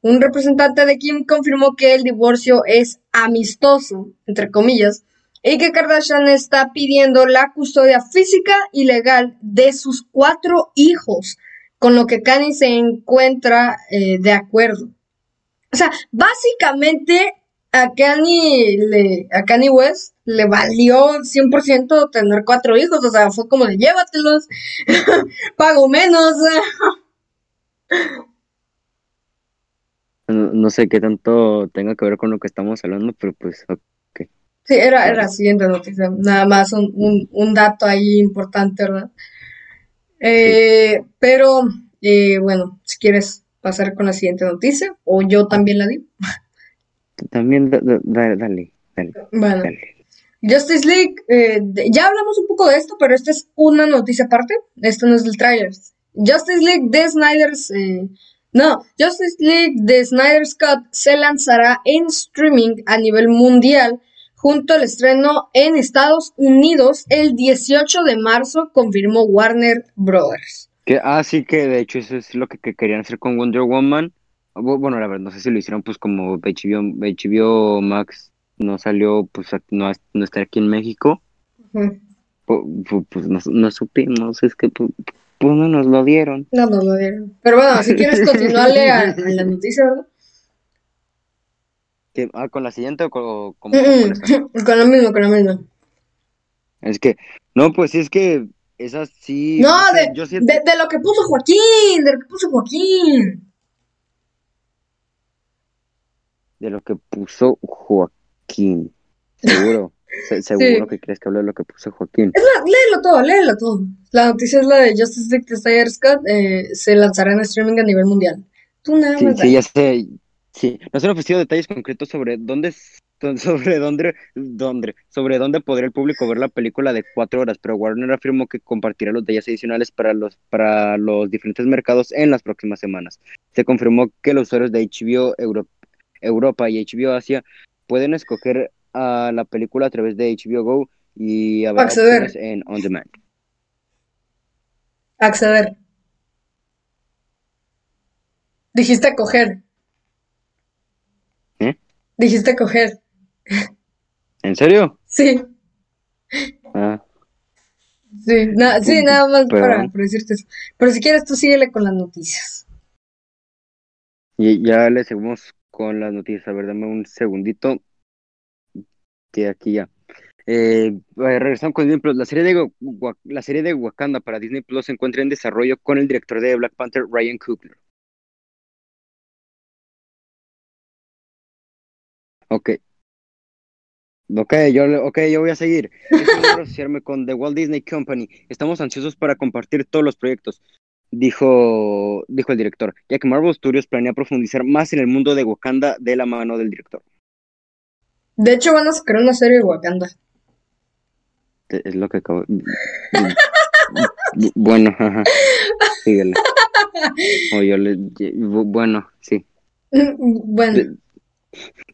Un representante de Kim confirmó que el divorcio es amistoso, entre comillas, y que Kardashian está pidiendo la custodia física y legal de sus cuatro hijos, con lo que Kanye se encuentra eh, de acuerdo. O sea, básicamente a Kanye, le, a Kanye West le valió 100% tener cuatro hijos, o sea, fue como de llévatelos, pago menos. no, sé qué tanto tenga que ver con lo que estamos hablando, pero pues, ok. Sí, era, era la siguiente noticia, nada más un, un, dato ahí importante, ¿verdad? Eh, pero, eh, bueno, si quieres pasar con la siguiente noticia, o yo también la digo. También, dale, dale, Bueno. Justice League, eh, ya hablamos un poco de esto, pero esta es una noticia aparte. Esto no es del trailer. Justice League de Snyder's. Eh, no, Justice League de Snyder's Cut se lanzará en streaming a nivel mundial junto al estreno en Estados Unidos el 18 de marzo, confirmó Warner Brothers. Que, ah, sí, que de hecho eso es lo que, querían hacer con Wonder Woman. Bueno, la verdad, no sé si lo hicieron pues como HBO, HBO Max no salió, pues no, no está aquí en México. Pues, no, supimos, es que pues, pues, no nos lo dieron. No nos lo dieron. Pero bueno, si quieres continuarle a, la noticia, ¿verdad? Ah, ¿Con la siguiente o con, con, con, la misma, con la misma. Es que, no, pues es que esa sí. No, de, de, lo que puso Joaquín, de lo que puso Joaquín. De lo que puso Joaquín. Joaquín. Seguro. que crees que hable de lo que puso Joaquín. Es léelo todo, léelo todo. La noticia es la de Justice League de Scott. Eh, se lanzará en streaming a nivel mundial. Tú nada sí, Sí, ya sé. Sí, no se han ofrecido detalles concretos sobre dónde sobre dónde, dónde, sobre dónde podría el público ver la película de cuatro horas, pero Warner afirmó que compartirá los detalles adicionales para los, para los diferentes mercados en las próximas semanas. Se confirmó que los usuarios de HBO Europa y HBO Asia pueden escoger a la película a través de HBO Go y a ver en On Demand. Acceder. Dijiste coger. ¿Eh? Dijiste coger. ¿En serio? Sí. Ah. Sí, sí nada más para, decirte eso. Pero si quieres, tú síguele con las noticias. Y ya le seguimos con las noticias. A ver, dame un segundito. Que aquí ya. Eh, regresamos con Disney Plus. La serie, de, la serie de Wakanda para Disney Plus se encuentra en desarrollo con el director de Black Panther, Ryan Coogler. Ok. Ok, yo, okay, yo voy a seguir. asociarme con The Walt Disney Company. Estamos ansiosos para compartir todos los proyectos dijo, dijo el director, ya que Marvel Studios planea profundizar más en el mundo de Wakanda de la mano del director. De hecho, van a sacar una serie de Wakanda. Es lo que acabo. bueno, ajá. Síguele. O yo le... Bueno, sí. Bueno.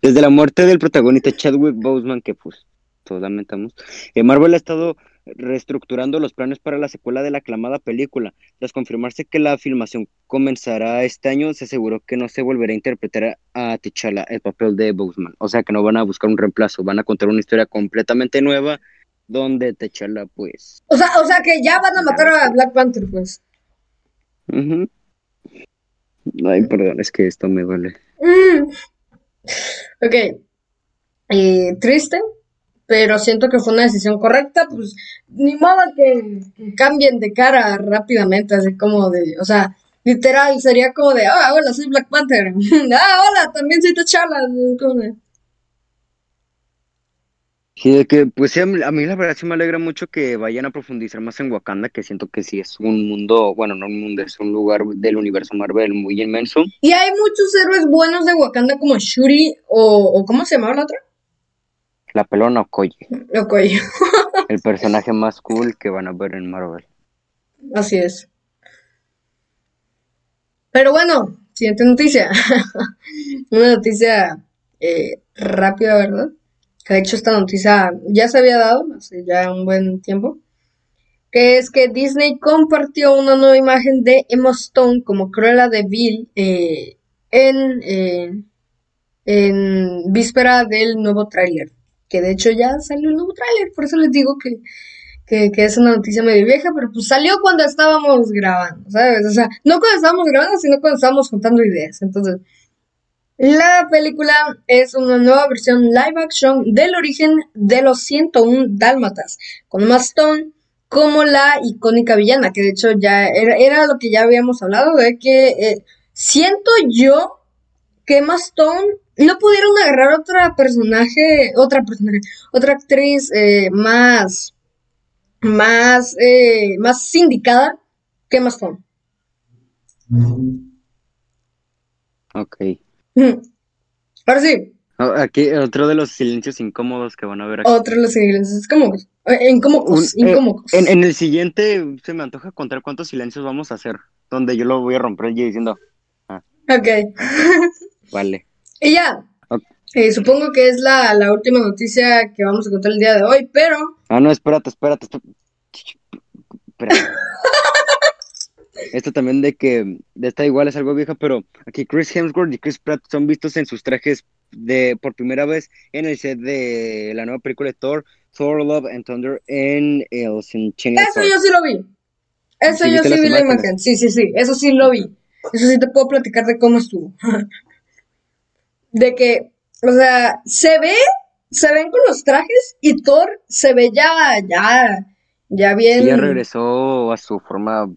Desde la muerte del protagonista Chadwick Boseman, que pues todos lamentamos, eh, Marvel ha estado reestructurando los planes para la secuela de la aclamada película. Tras confirmarse que la filmación comenzará este año, se aseguró que no se volverá a interpretar a T'Challa el papel de Boseman. O sea que no van a buscar un reemplazo, van a contar una historia completamente nueva donde T'Challa pues... O sea, o sea que ya van a matar a Black Panther pues. Ay, perdón, es que esto me duele. Mm. Ok. Eh, triste, pero siento que fue una decisión correcta, pues ni modo que, cambien de cara rápidamente, así como de, o sea, literal, sería como de, ah, hola, soy Black Panther, ah, hola, también soy T'Challa, como de... Sí, de que, pues sí, a mí la verdad sí me alegra mucho que vayan a profundizar más en Wakanda, que siento que sí es un mundo, bueno, no un mundo, es un lugar del universo Marvel muy inmenso. Y hay muchos héroes buenos de Wakanda como Shuri o, o ¿cómo se llamaba la otra? La pelona Okoye. Okoye. el personaje más cool que van a ver en Marvel. Así es. Pero bueno, siguiente noticia. Una noticia eh, rápida, ¿verdad? Que de hecho esta noticia ya se había dado hace ya un buen tiempo. Que es que Disney compartió una nueva imagen de Emma Stone como Cruella de Vil eh, en, eh, en víspera del nuevo tráiler. Que de hecho ya salió el nuevo tráiler, por eso les digo que, que, es una noticia medio vieja, pero pues salió cuando estábamos grabando, ¿sabes? O sea, no cuando estábamos grabando, sino cuando estábamos contando ideas. Entonces, la película es una nueva versión live action del origen de los 101 Dálmatas, con Emma Stone como la icónica villana, que de hecho ya era, era lo que ya habíamos hablado, de que eh, siento yo que Emma Stone no pudieron agarrar otra personaje, otra personaje, otra actriz eh, más, más, eh, más indicada que Emma Stone. Ok. Ahora sí. Aquí, otro de los silencios incómodos que van a ver aquí. Otro de los silencios incómodos. Eh, incómodos, Un- eh, en, en el siguiente se me antoja contar cuántos silencios vamos a hacer. Donde yo lo voy a romper y diciendo, Ok. vale. Y ya. Eh, supongo que es la, la última noticia que vamos a contar el día de hoy, pero Ah, no, espérate, espérate. esp- espérate. Esto también de que de esta igual es algo vieja, pero aquí Chris Hemsworth y Chris Pratt son vistos en sus trajes de por primera vez en el set de la nueva película de Thor, Thor Love and Thunder en el Centennial eso Park. yo sí lo vi. Eso ¿Sí yo sí vi la imagen. Sí, sí, sí. Eso sí lo vi. Eso sí te puedo platicar de cómo estuvo. de que, o sea, se ve, se ven con los trajes y Thor se ve ya, ya, ya bien. Y ya regresó a su forma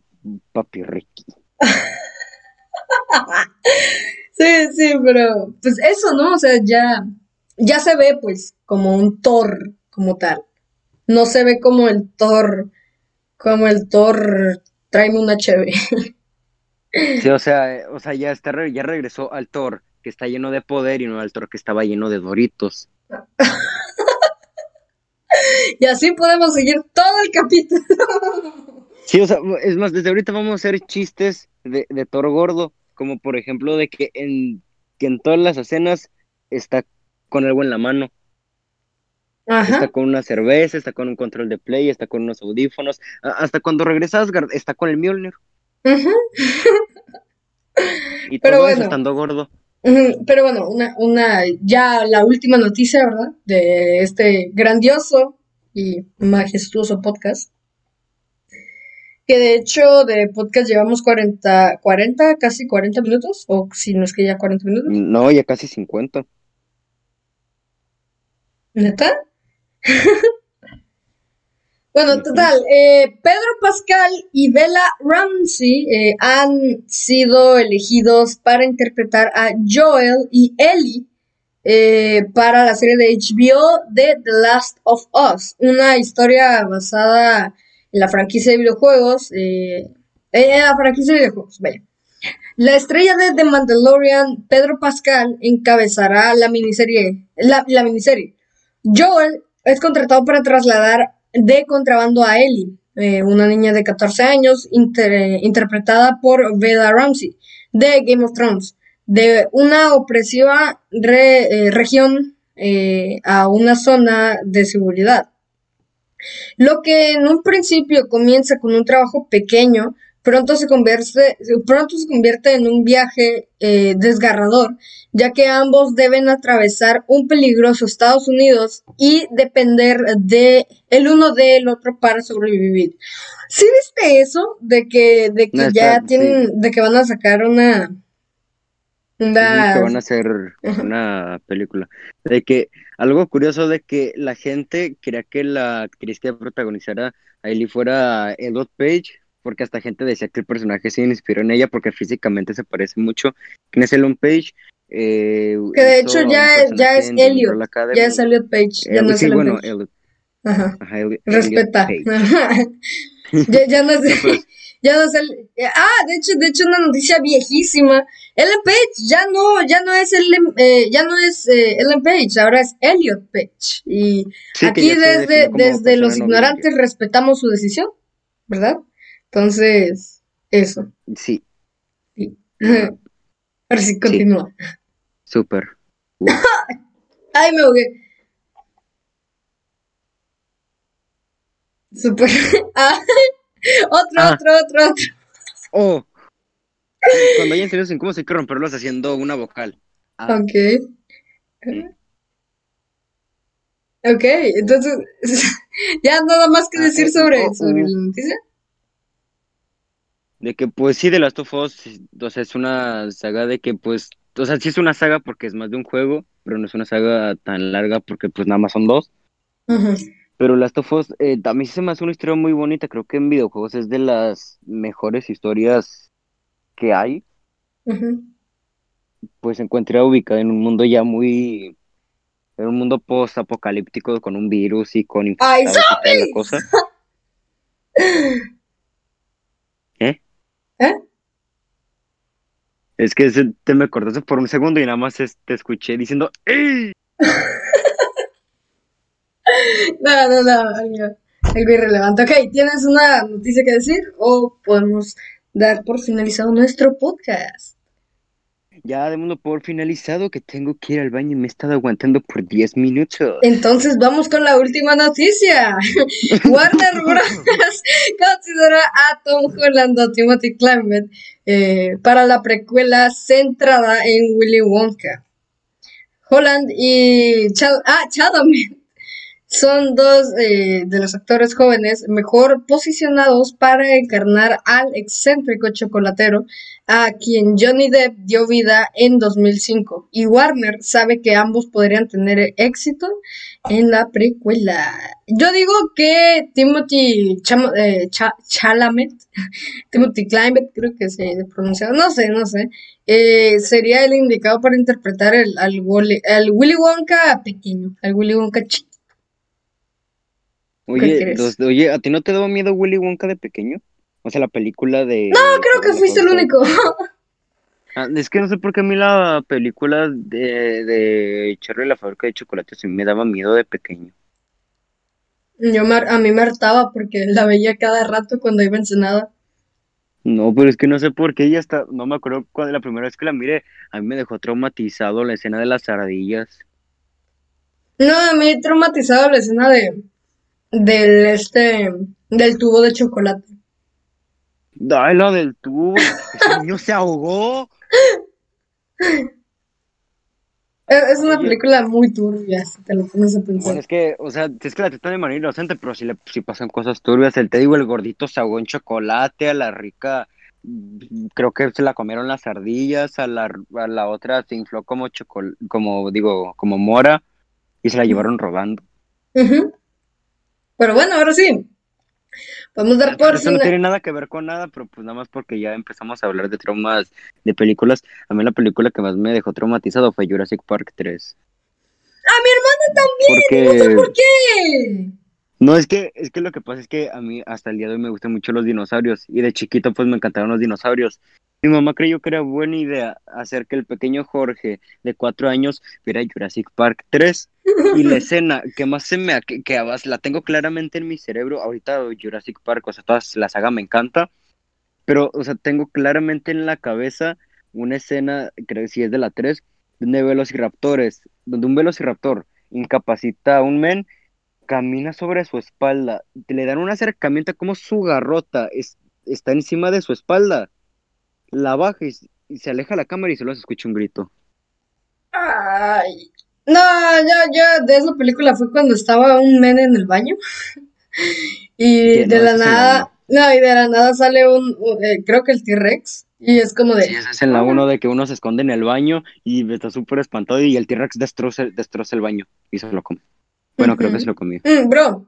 papi Ricky. Sí, sí, pero pues eso, ¿no? O sea, ya, ya se ve pues como un Thor como tal. No se ve como el Thor, como el Thor, tráeme una HB. Sí, o sea, o sea, ya está ya regresó al Thor que está lleno de poder y no al Thor que estaba lleno de Doritos. Y así podemos seguir todo el capítulo. Sí, o sea, es más, desde ahorita vamos a hacer chistes de, de Thor gordo, como por ejemplo de que en, que en todas las escenas está con algo en la mano, está con una cerveza, está con un control de play, está con unos audífonos, hasta cuando regresa Asgard está con el Mjolnir y Pero todo bueno. eso estando gordo. Pero bueno, una, una, ya la última noticia, ¿verdad? De este grandioso y majestuoso podcast. Que de hecho de podcast llevamos 40, 40, casi 40 minutos, o si no es que ya 40 minutos. No, ya casi 50. ¿Neta? Bueno, total, eh, Pedro Pascal y Bella Ramsey eh, han sido elegidos para interpretar a Joel y Ellie eh, para la serie de HBO de The Last of Us, una historia basada en la franquicia de videojuegos, en la franquicia de videojuegos, vaya. La estrella de The Mandalorian, Pedro Pascal, encabezará la miniserie, la, la miniserie. Joel es contratado para trasladar de contrabando a Ellie, eh, una niña de 14 años inter- interpretada por Bella Ramsey de Game of Thrones, de una opresiva re- eh, región eh, a una zona de seguridad. Lo que en un principio comienza con un trabajo pequeño, pronto se convierte, pronto se convierte en un viaje eh, desgarrador, ya que ambos deben atravesar un peligroso Estados Unidos y depender de el uno del otro para sobrevivir. ¿Sí viste eso? De que, de que No, ya está- tienen, de que van a sacar una, una, que van a hacer una película. De que algo curioso de que la gente quería que la actriz que protagonizara a Ellie fuera Elliot Page, porque hasta gente decía que el personaje se inspiró en ella porque físicamente se parece mucho. ¿Quién es Elliot Page? Eh, que de hecho ya es, ya es en Elliot, ya es Elliot Page, ya Eh, no es sí, bueno, Page. Elliot, Ajá. ajá, Elliot- Respeta. Elliot ya, ya no es, No, pues. ya no es el, ah, de hecho, de hecho una noticia viejísima. Ellen Page ya no, ya no es Ellen, eh, ya no es eh, Ellen Page, ahora es Elliot Page. Y Sí, aquí desde, desde los no ignorantes respetamos su decisión, ¿verdad? Entonces, eso. Sí, Sí. Ahora sí, continúa. súper. Ay, me ahogué. Super. Ah, otro, Ah. otro, otro, otro. Oh. Cuando hay silencios incómodos hay que romperlos haciendo una vocal. Ah, Ok. Ok, entonces, ya nada más que Ah, decir sobre, oh, sobre uh. la noticia. De que pues sí, The Last of Us, o sea, es una saga de que pues, o sea, sí es una saga porque es más de un juego, pero no es una saga tan larga porque pues nada más son dos. Ujú. Pero Last of Us, eh, a mí se me hace una historia muy bonita, creo que en videojuegos es de las mejores historias que hay, Ujú. pues se encuentra ubicada en un mundo ya muy, en un mundo post-apocalíptico con un virus y con ¡Ay, y cosa. ¿Eh? Es que se- te me cortaste por un segundo y nada más es- te escuché diciendo ¡Ey! No, no, no, algo, algo irrelevante. Ok, ¿tienes una noticia que decir o podemos dar por finalizado nuestro podcast? Ya démoslo por finalizado que tengo que ir al baño y me he estado aguantando por 10 minutos. Entonces vamos con la última noticia. Warner Bros. considera a Tom Holland o Timothy Chalamet eh, para la precuela centrada en Willy Wonka. Holland y Chal ah, Chalamet son dos eh, de los actores jóvenes mejor posicionados para encarnar al excéntrico chocolatero a quien Johnny Depp dio vida en 2005 y Warner sabe que ambos podrían tener éxito en la precuela. Yo digo que Timothy eh, Cha- Chalamet, Timothy Chalamet, creo que se pronuncia, no sé, no sé, eh, sería el indicado para interpretar el, al, Willy Wonka pequeño, al Willy Wonka chiquito. Oye, los- oye, ¿a ti no te daba miedo Willy Wonka de pequeño? O sea, la película de... No, creo que fuiste el único. Ah, es que no sé por qué a mí la película de, de Charlie y la fábrica de chocolate sí me daba miedo de pequeño. Yo me- a mí me hartaba porque la veía cada rato cuando iba a Ensenada. No, pero es que no sé por qué ella está, no me acuerdo cuando la primera vez que la miré, a mí me dejó traumatizado la escena de las ardillas. No, a mí traumatizado la escena de del este del tubo de chocolate. Ay, la del tubo, ese niño se ahogó. Es, una película muy turbia, si te lo pones a pensar. Bueno, es que, o sea, es que la tratan de manera inocente, pero si le si pasan cosas turbias. El te digo, el gordito se ahogó en chocolate, a la rica, creo que se la comieron las ardillas, a la, a la otra se infló como chocol, como digo, como mora, y se la llevaron rodando. Ujú. Pero bueno, ahora sí. Podemos dar por Eso no tiene nada que ver con nada, pero pues nada más porque ya empezamos a hablar de traumas de películas. A mí la película que más me dejó traumatizado fue Jurassic Park 3. ¡A mi hermana también! No sé Porque por qué. No, es que, es que lo que pasa es que a mí hasta el día de hoy me gustan mucho los dinosaurios y de chiquito pues me encantaron los dinosaurios. Mi mamá creyó que era buena idea hacer que el pequeño Jorge de cuatro años viera Jurassic Park 3 y la escena que más se me... que, que además la tengo claramente en mi cerebro, ahorita Jurassic Park, o sea, toda la saga me encanta, pero, o sea, tengo claramente en la cabeza una escena, creo que sí es de la 3, donde velociraptores, donde un velociraptor incapacita a un men camina sobre su espalda, le dan un acercamiento como su garrota es- está encima de su espalda, la baja y, y se aleja la cámara y solo se escucha un grito. Ay. No, yo, yo de esa película fue cuando estaba un men en el baño. Y no, de la nada, no, y de la nada sale un, un- eh, creo que el T-Rex. Y es como de, Sí, es en la 1 de que uno se esconde en el baño y está súper espantado y el T-Rex destroza, destroza el baño y se lo come. Bueno, creo que se lo comió. "Mm, bro,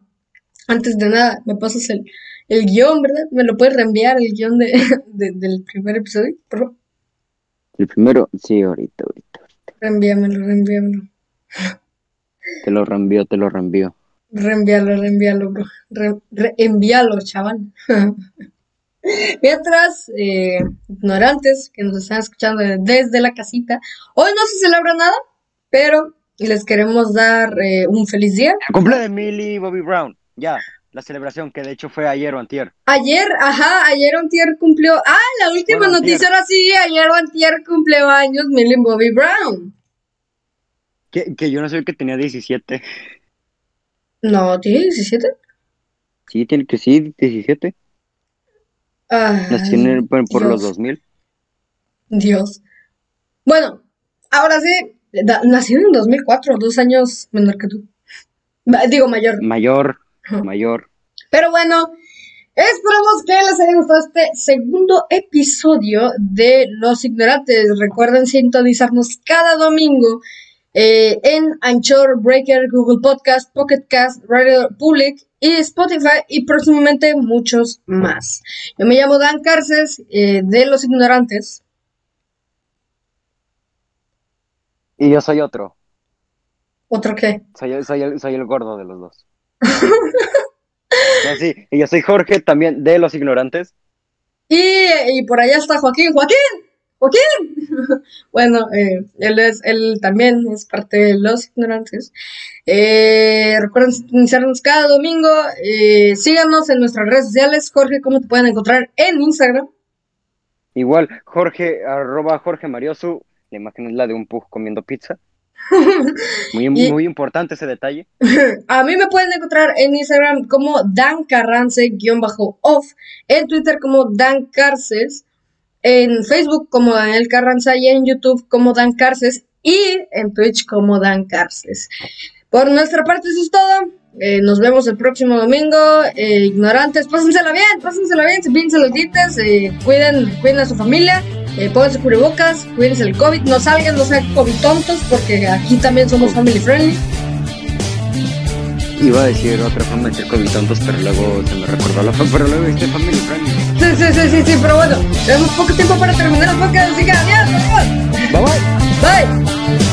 antes de nada, me pasas el, el guion, ¿verdad? ¿Me lo puedes reenviar el guion de, de- del primer episodio? Por favor, El primero, sí, ahorita, ahorita. reenvíamelo, reenvíamelo. Te lo reenvío, te lo reenvío. Reenvíalo, reenvíalo, bro. Re- reenvíalo, chaval. Mientras, eh, ignorantes que nos están escuchando desde la casita, hoy no se celebra nada, pero les queremos dar eh, un feliz día. Cumple de Millie Bobby Brown, ya, la celebración que de hecho fue ayer o antier. Ayer, ajá, ayer Antier cumplió. Ah, la última Bueno, noticia ahora sí, ayer Antier cumplió años Millie Bobby Brown. Que, que yo no sabía que tenía 17. No, ¿tiene 17? Sí, tiene que sí, 17. Nació en el- por, por los Dios. 2000. Dios. Bueno, ahora sí, nació en 2004, dos años menor que tú. Digo mayor. Mayor. mayor. Pero bueno, esperamos que les haya gustado este segundo episodio de Los Ignorantes. Recuerden sintonizarnos cada domingo eh, en Anchor, Breaker, Google Podcast, Pocket Cast, Radio Public y Spotify y próximamente muchos más. Yo me llamo Dan Carces eh, de Los Ignorantes. Y yo soy otro. ¿Otro qué? Soy, el- soy, el, soy el gordo de los dos. No, sí, y yo soy Jorge, también de Los Ignorantes. Y, y por allá está Joaquín. ¡Joaquín! ¡Joaquín! bueno, eh, él, es, él también es parte de los ignorantes. Eh, recuerden sintonizarnos cada domingo. eh, síganos en nuestras redes sociales. Jorge, ¿cómo te pueden encontrar en Instagram? Igual, Jorge, arroba Jorge Mariosu. La imagen es la de un pug comiendo pizza. Muy, Y- muy importante ese detalle. A mí me pueden encontrar en Instagram como Dan Carrance-off, en Twitter como Dan Carces, en Facebook como Daniel Carranza y en YouTube como Dan Carces y en Twitch como Dan Carces. Por nuestra parte eso es todo. Eh, nos vemos el próximo domingo. Eh, ignorantes, pásensela bien, pásensela bien, cepillense los dientes, eh, cuiden, cuiden a su familia, eh, pónganse cubrebocas, cuídense el COVID, no salgan, no sean COVID tontos, porque aquí también somos family friendly. Iba a decir otra forma de ser cobitontos, pero luego se me recordó la pero luego este family friendly. Sí, sí, sí, sí, sí, pero bueno, tenemos poco tiempo para terminar el podcast, así que adiós, adiós. Bye bye. Bye.